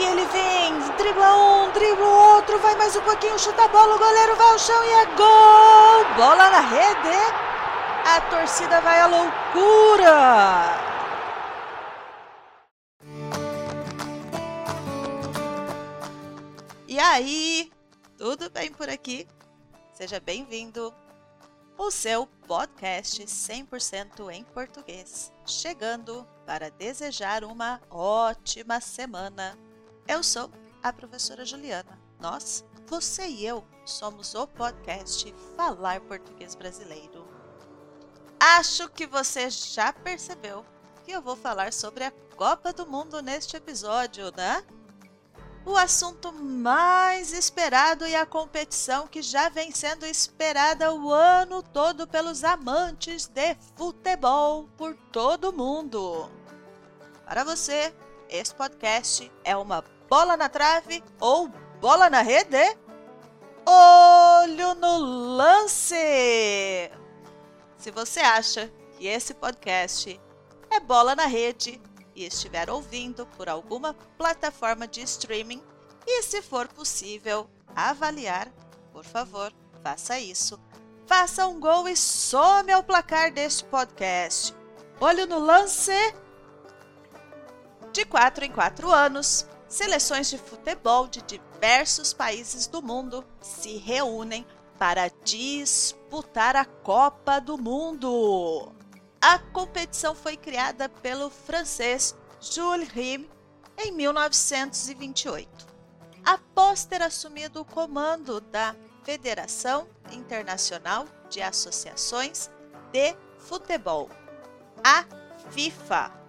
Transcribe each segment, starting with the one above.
E ele vem, dribla um, dribla o outro, vai mais um pouquinho, chuta a bola, o goleiro vai ao chão e é gol! Bola na rede. A torcida vai à loucura. E aí, tudo bem por aqui? Seja bem-vindo ao seu podcast 100% em português, chegando para desejar uma ótima semana. Eu sou a professora Juliana. Nós, você e eu, somos o podcast Falar Português Brasileiro. Acho que você já percebeu que eu vou falar sobre a Copa do Mundo neste episódio, né? o assunto mais esperado e a competição que já vem sendo esperada o ano todo pelos amantes de futebol por todo o mundo. Para você, esse podcast é uma bola na trave ou bola na rede? Olho no lance! Se você acha que esse podcast é bola na rede, e estiver ouvindo por alguma plataforma de streaming e, se for possível, avaliar, por favor, faça isso. Faça um gol e some ao placar deste podcast. Olho no lance! De 4 em 4 anos, seleções de futebol de diversos países do mundo se reúnem para disputar a Copa do Mundo. A competição foi criada pelo francês Jules Rimet em 1928, após ter assumido o comando da Federação Internacional de Associações de Futebol, a FIFA.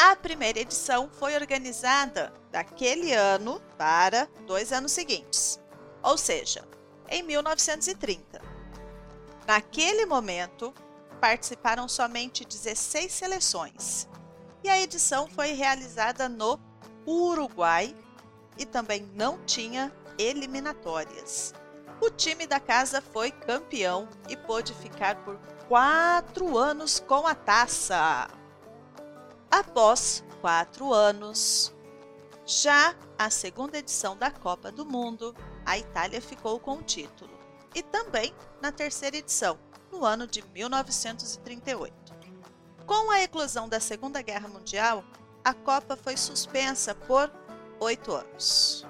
A primeira edição foi organizada daquele ano para dois anos seguintes, ou seja, em 1930. Naquele momento, participaram somente 16 seleções. E a edição foi realizada no Uruguai e também não tinha eliminatórias. O time da casa foi campeão e pôde ficar por quatro anos com a taça. Após quatro anos, já a segunda edição da Copa do Mundo, a Itália ficou com o título. E também na terceira edição, no ano de 1938. Com a eclosão da Segunda Guerra Mundial, a Copa foi suspensa por oito anos.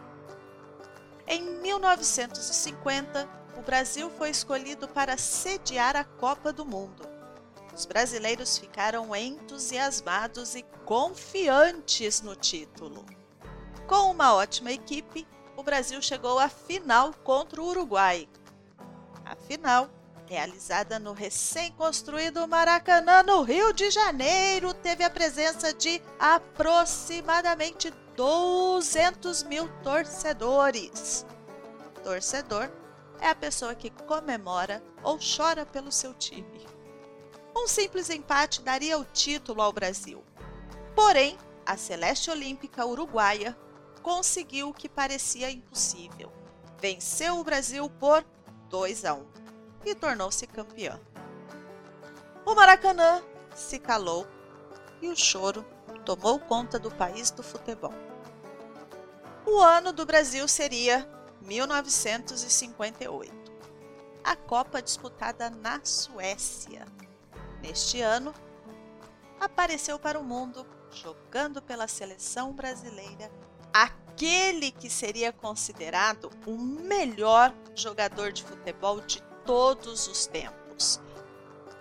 Em 1950, o Brasil foi escolhido para sediar a Copa do Mundo. Os brasileiros ficaram entusiasmados e confiantes no título. Com uma ótima equipe, o Brasil chegou à final contra o Uruguai. A final realizada no recém-construído Maracanã, no Rio de Janeiro, teve a presença de aproximadamente 200 mil torcedores. Torcedor é a pessoa que comemora ou chora pelo seu time. Um simples empate daria o título ao Brasil. Porém, a Celeste Olímpica Uruguaia conseguiu o que parecia impossível. Venceu o Brasil por 2 a 1 e tornou-se campeã. O Maracanã se calou e o choro tomou conta do país do futebol. O ano do Brasil seria 1958, a Copa disputada na Suécia. Neste ano, apareceu para o mundo, jogando pela seleção brasileira, aquele que seria considerado o melhor jogador de futebol de todos os tempos.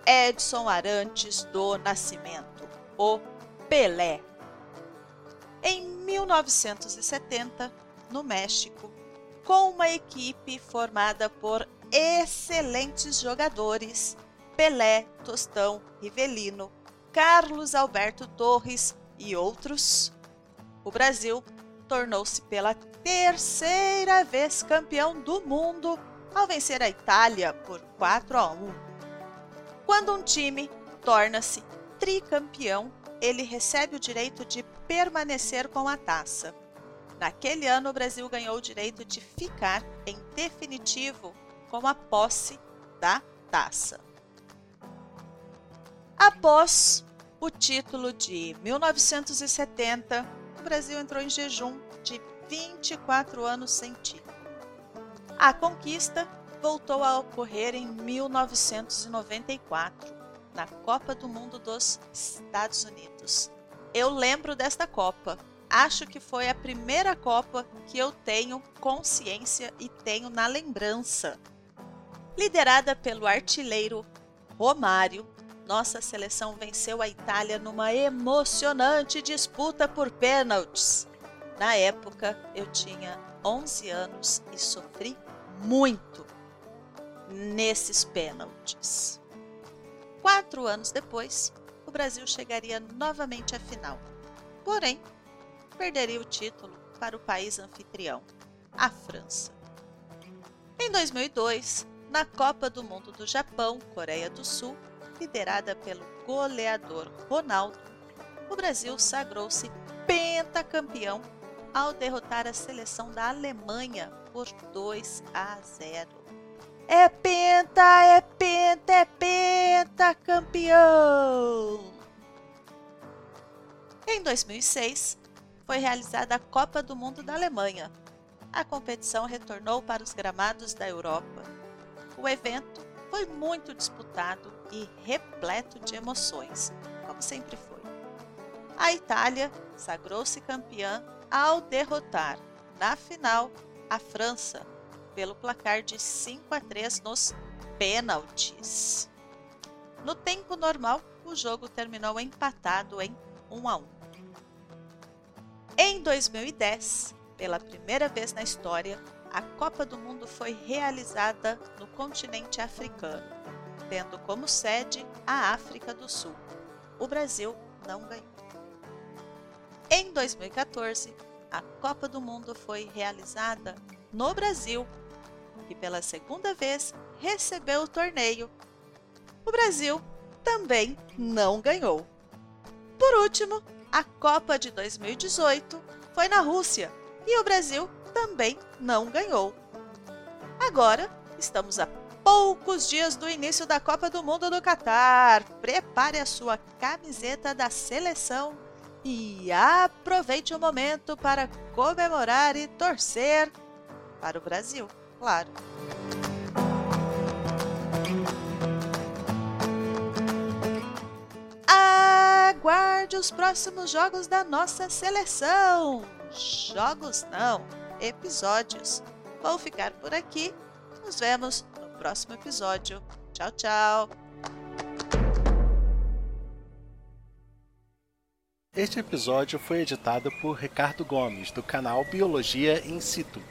Edson Arantes do Nascimento, o Pelé. Em 1970, no México, com uma equipe formada por excelentes jogadores, Pelé, Tostão, Rivelino, Carlos Alberto Torres e outros, o Brasil tornou-se pela terceira vez campeão do mundo ao vencer a Itália por 4 a 1. Quando um time torna-se tricampeão, ele recebe o direito de permanecer com a taça. Naquele ano, o Brasil ganhou o direito de ficar em definitivo com a posse da taça. Após o título de 1970, o Brasil entrou em jejum de 24 anos sem título. A conquista voltou a ocorrer em 1994, na Copa do Mundo dos Estados Unidos. Eu lembro desta Copa. Acho que foi a primeira Copa que eu tenho consciência e tenho na lembrança. Liderada pelo artilheiro Romário, nossa seleção venceu a Itália numa emocionante disputa por pênaltis. Na época, eu tinha 11 anos e sofri muito nesses pênaltis. Quatro anos depois, o Brasil chegaria novamente à final. Porém, perderia o título para o país anfitrião, a França. Em 2002, na Copa do Mundo do Japão, Coreia do Sul, liderada pelo goleador Ronaldo, o Brasil sagrou-se pentacampeão ao derrotar a seleção da Alemanha por 2 a 0. É penta, é penta, é penta, campeão! Em 2006, foi realizada a Copa do Mundo da Alemanha. A competição retornou para os gramados da Europa. O evento foi muito disputado e repleto de emoções, como sempre foi. A Itália sagrou-se campeã ao derrotar, na final, a França pelo placar de 5 a 3 nos pênaltis. No tempo normal, o jogo terminou empatado em 1 a 1. Em 2010, pela primeira vez na história, a Copa do Mundo foi realizada no continente africano, tendo como sede a África do Sul. O Brasil não ganhou. Em 2014, a Copa do Mundo foi realizada no Brasil, que pela segunda vez recebeu o torneio. O Brasil também não ganhou. Por último, a Copa de 2018 foi na Rússia e o Brasil também não ganhou. Agora estamos a poucos dias do início da Copa do Mundo do Catar. Prepare a sua camiseta da seleção e aproveite o momento para comemorar e torcer para o Brasil, claro. Aguarde os próximos jogos da nossa seleção. Jogos não, episódios. Vou ficar por aqui. Nos vemos próximo episódio. Tchau, tchau. Este episódio foi editado por Ricardo Gomes, do canal Biologia in Situ.